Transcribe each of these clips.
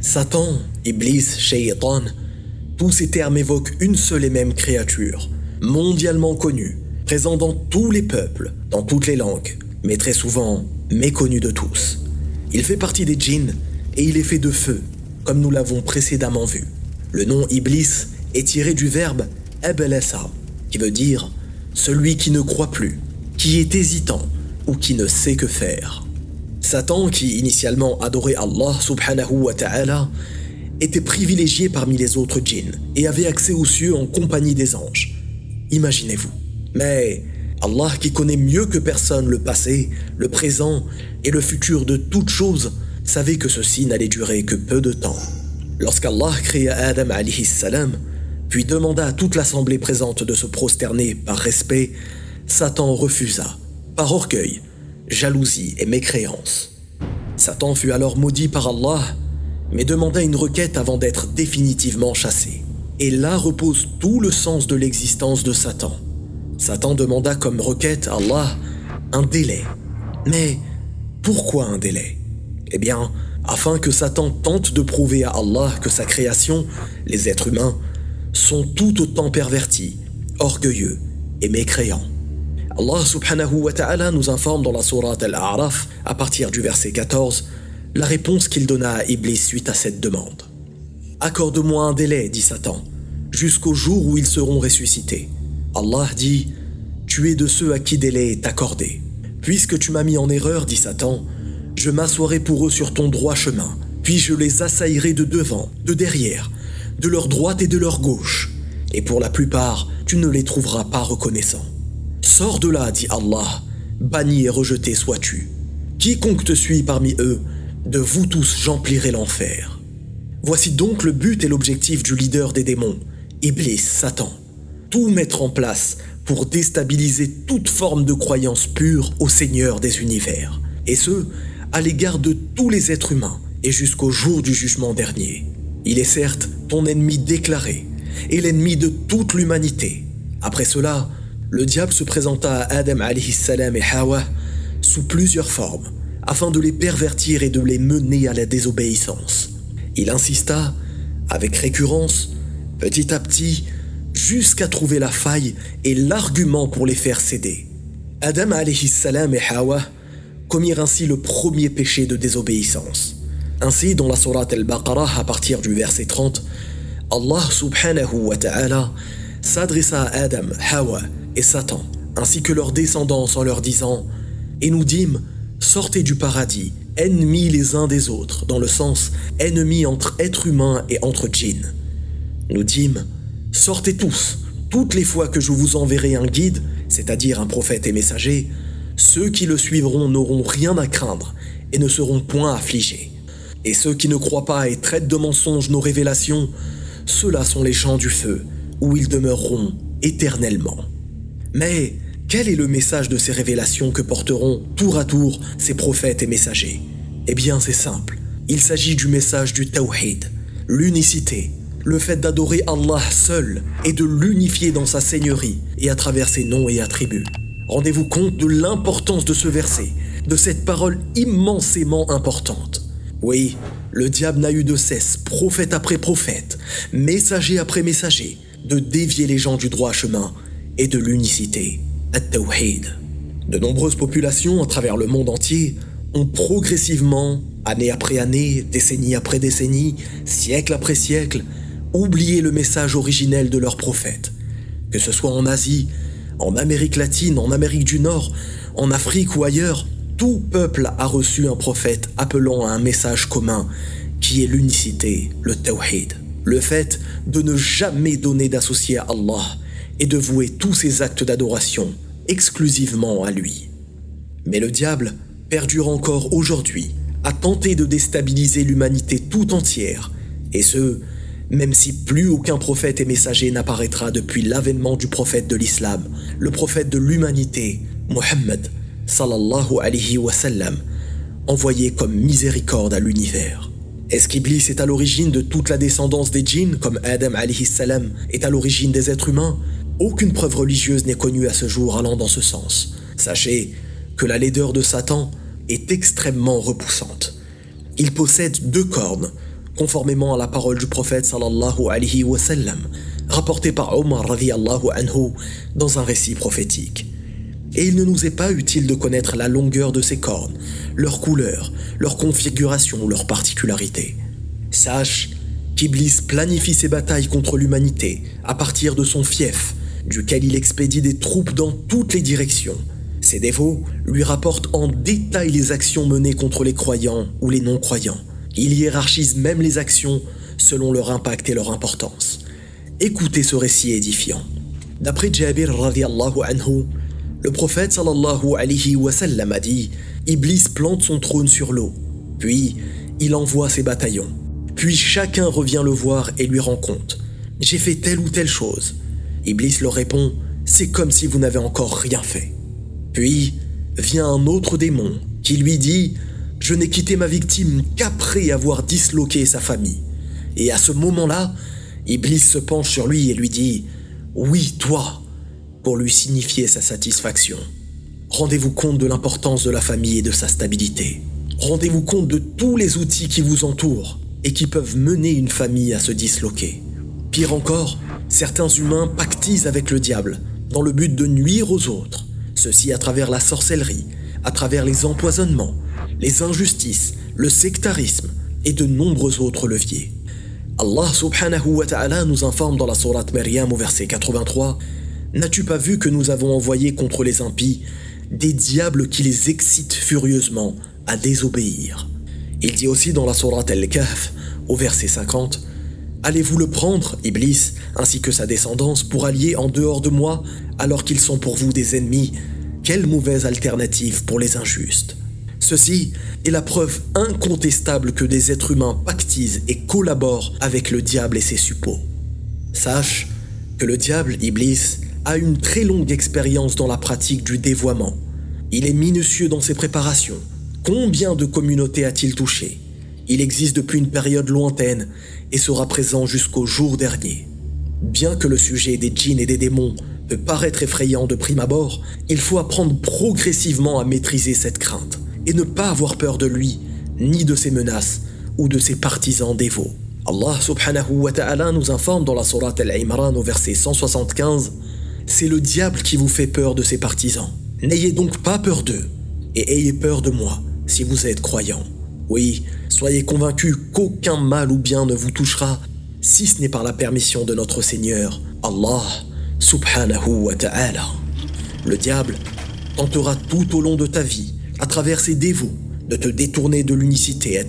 Satan, Iblis, Shaytan, tous ces termes évoquent une seule et même créature, mondialement connue, présente dans tous les peuples, dans toutes les langues, mais très souvent méconnue de tous. Il fait partie des djinns et il est fait de feu, comme nous l'avons précédemment vu. Le nom Iblis est tiré du verbe Abelasa, qui veut dire celui qui ne croit plus, qui est hésitant ou qui ne sait que faire. Satan, qui initialement adorait Allah subhanahu wa ta'ala, était privilégié parmi les autres djinns et avait accès aux cieux en compagnie des anges. Imaginez-vous. Mais Allah qui connaît mieux que personne le passé, le présent et le futur de toutes choses, savait que ceci n'allait durer que peu de temps. Lorsqu'Allah créa Adam alayhi salam, puis demanda à toute l'assemblée présente de se prosterner par respect, Satan refusa, par orgueil, jalousie et mécréance. Satan fut alors maudit par Allah, mais demanda une requête avant d'être définitivement chassé. Et là repose tout le sens de l'existence de Satan. Satan demanda comme requête à Allah un délai. Mais pourquoi un délai? Eh bien, afin que Satan tente de prouver à Allah que sa création, les êtres humains, sont tout autant pervertis, orgueilleux et mécréants. Allah subhanahu wa ta'ala nous informe dans la sourate Al-A'raf, à partir du verset 14, la réponse qu'il donna à Iblis suite à cette demande. Accorde-moi un délai, dit Satan, jusqu'au jour où ils seront ressuscités. Allah dit Tu es de ceux à qui délai est accordé. Puisque tu m'as mis en erreur, dit Satan, je m'assoirai pour eux sur ton droit chemin, puis je les assaillerai de devant, de derrière, de leur droite et de leur gauche, et pour la plupart, tu ne les trouveras pas reconnaissants. Sors de là, dit Allah, banni et rejeté sois-tu. Quiconque te suit parmi eux, de vous tous j'emplirai l'enfer. Voici donc le but et l'objectif du leader des démons, Iblis, Satan. Tout mettre en place pour déstabiliser toute forme de croyance pure au Seigneur des univers, et ce, à l'égard de tous les êtres humains et jusqu'au jour du jugement dernier. Il est certes ton ennemi déclaré et l'ennemi de toute l'humanité. Après cela, le diable se présenta à Adam salam et Hawa sous plusieurs formes, afin de les pervertir et de les mener à la désobéissance. Il insista, avec récurrence, petit à petit, jusqu'à trouver la faille et l'argument pour les faire céder. Adam salam et Hawa commirent ainsi le premier péché de désobéissance. Ainsi, dans la sourate al-Baqarah, à partir du verset 30, Allah subhanahu wa ta'ala s'adressa à Adam, Hawa et Satan, ainsi que leurs descendants en leur disant Et nous dîmes, sortez du paradis, ennemis les uns des autres, dans le sens ennemis entre êtres humains et entre djinns. Nous dîmes Sortez tous, toutes les fois que je vous enverrai un guide, c'est-à-dire un prophète et messager, ceux qui le suivront n'auront rien à craindre et ne seront point affligés. Et ceux qui ne croient pas et traitent de mensonges nos révélations, ceux-là sont les gens du feu, où ils demeureront éternellement. Mais quel est le message de ces révélations que porteront tour à tour ces prophètes et messagers? Eh bien c'est simple, il s'agit du message du Tawhid, l'unicité, le fait d'adorer Allah seul et de l'unifier dans sa seigneurie et à travers ses noms et attributs. Rendez-vous compte de l'importance de ce verset, de cette parole immensément importante. Oui, le diable n'a eu de cesse, prophète après prophète, messager après messager, de dévier les gens du droit chemin et de l'unicité, at-tawhid. De nombreuses populations à travers le monde entier ont progressivement, année après année, décennie après décennie, siècle après siècle, oublié le message originel de leur prophète. Que ce soit en Asie, en Amérique latine, en Amérique du Nord, en Afrique ou ailleurs, tout peuple a reçu un prophète appelant à un message commun, qui est l'unicité, le tawhid. Le fait de ne jamais donner d'associé à Allah et de vouer tous ses actes d'adoration exclusivement à lui. Mais le diable perdure encore aujourd'hui à tenter de déstabiliser l'humanité tout entière, et ce, même si plus aucun prophète et messager n'apparaîtra depuis l'avènement du prophète de l'islam, le prophète de l'humanité, Mohammed sallallahu alayhi wa sallam, envoyé comme miséricorde à l'univers. Est-ce qu'Iblis est à l'origine de toute la descendance des djinns, comme Adam alayhi salam est à l'origine des êtres humains? Aucune preuve religieuse n'est connue à ce jour allant dans ce sens. Sachez que la laideur de Satan est extrêmement repoussante. Il possède deux cornes, conformément à la parole du prophète sallallahu alayhi wa sallam, rapportée par Omar radiallahu anhu dans un récit prophétique. Et il ne nous est pas utile de connaître la longueur de ces cornes, leur couleur, leur configuration ou leur particularité. Sache qu'Iblis planifie ses batailles contre l'humanité à partir de son fief, duquel il expédie des troupes dans toutes les directions. Ses dévots lui rapportent en détail les actions menées contre les croyants ou les non-croyants. Il hiérarchise même les actions selon leur impact et leur importance. Écoutez ce récit édifiant. D'après Jabir radiallahu anhu, le prophète sallallahu alayhi wa sallam a dit Iblis plante son trône sur l'eau, puis il envoie ses bataillons. Puis chacun revient le voir et lui rend compte J'ai fait telle ou telle chose. Iblis leur répond C'est comme si vous n'avez encore rien fait. Puis vient un autre démon qui lui dit Je n'ai quitté ma victime qu'après avoir disloqué sa famille. Et à ce moment-là, Iblis se penche sur lui et lui dit Oui, toi, pour lui signifier sa satisfaction. Rendez-vous compte de l'importance de la famille et de sa stabilité. Rendez-vous compte de tous les outils qui vous entourent et qui peuvent mener une famille à se disloquer. Pire encore, certains humains pactisent avec le diable dans le but de nuire aux autres, ceci à travers la sorcellerie, à travers les empoisonnements, les injustices, le sectarisme et de nombreux autres leviers. Allah subhanahu wa ta'ala nous informe dans la sourate Maryam au verset 83 N'as-tu pas vu que nous avons envoyé contre les impies des diables qui les excitent furieusement à désobéir? Il dit aussi dans la sourate Al-Kahf au verset 50 Allez-vous le prendre, Iblis, ainsi que sa descendance, pour allier en dehors de moi, alors qu'ils sont pour vous des ennemis? Quelle mauvaise alternative pour les injustes Ceci est la preuve incontestable que des êtres humains pactisent et collaborent avec le diable et ses suppôts. Sache que le diable, Iblis, a une très longue expérience dans la pratique du dévoiement. Il est minutieux dans ses préparations. Combien de communautés a-t-il touché Il existe depuis une période lointaine et sera présent jusqu'au jour dernier. Bien que le sujet des djinns et des démons peut paraître effrayant de prime abord, il faut apprendre progressivement à maîtriser cette crainte et ne pas avoir peur de lui, ni de ses menaces ou de ses partisans dévots. Allah subhanahu wa ta'ala nous informe dans la sourate Al-Imran au verset 175 c'est le diable qui vous fait peur de ses partisans. N'ayez donc pas peur d'eux, et ayez peur de moi si vous êtes croyant. Oui, soyez convaincus qu'aucun mal ou bien ne vous touchera, si ce n'est par la permission de notre Seigneur, Allah subhanahu wa ta'ala. Le diable tentera tout au long de ta vie, à travers ses dévots, de te détourner de l'unicité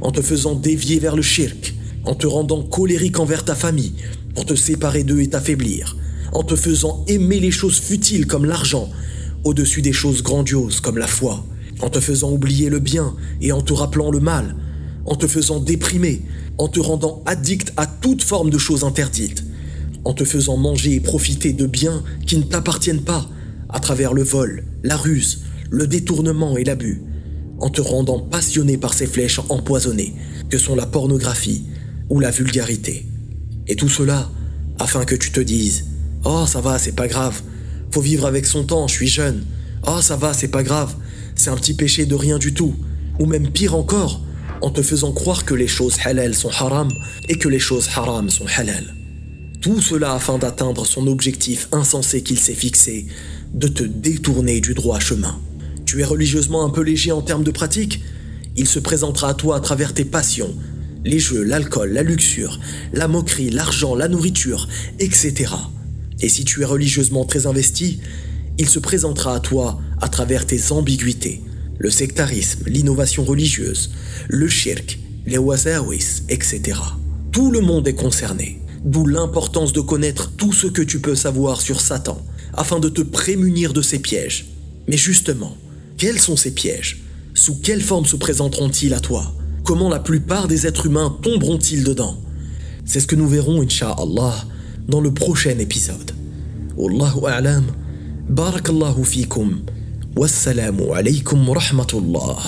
en te faisant dévier vers le shirk, en te rendant colérique envers ta famille, pour te séparer d'eux et t'affaiblir, en te faisant aimer les choses futiles comme l'argent, au-dessus des choses grandioses comme la foi, en te faisant oublier le bien et en te rappelant le mal, en te faisant déprimer, en te rendant addict à toute forme de choses interdites, en te faisant manger et profiter de biens qui ne t'appartiennent pas, à travers le vol, la ruse, le détournement et l'abus, en te rendant passionné par ces flèches empoisonnées que sont la pornographie ou la vulgarité. Et tout cela afin que tu te dises Oh, ça va, c'est pas grave. Faut vivre avec son temps, je suis jeune. Oh, ça va, c'est pas grave. C'est un petit péché de rien du tout. Ou même pire encore, en te faisant croire que les choses halal sont haram et que les choses haram sont halal. Tout cela afin d'atteindre son objectif insensé qu'il s'est fixé, de te détourner du droit chemin. Tu es religieusement un peu léger en termes de pratique Il se présentera à toi à travers tes passions, les jeux, l'alcool, la luxure, la moquerie, l'argent, la nourriture, etc. Et si tu es religieusement très investi, il se présentera à toi à travers tes ambiguïtés, le sectarisme, l'innovation religieuse, le shirk, les wasawis, etc. Tout le monde est concerné, d'où l'importance de connaître tout ce que tu peux savoir sur Satan, afin de te prémunir de ses pièges. Mais justement, quels sont ces pièges? Sous quelle forme se présenteront-ils à toi? Comment la plupart des êtres humains tomberont-ils dedans? C'est ce que nous verrons, Inch'Allah, dans le prochain épisode. Wallahu a'lam. بارك الله فيكم. والسلام عليكم ورحمة الله.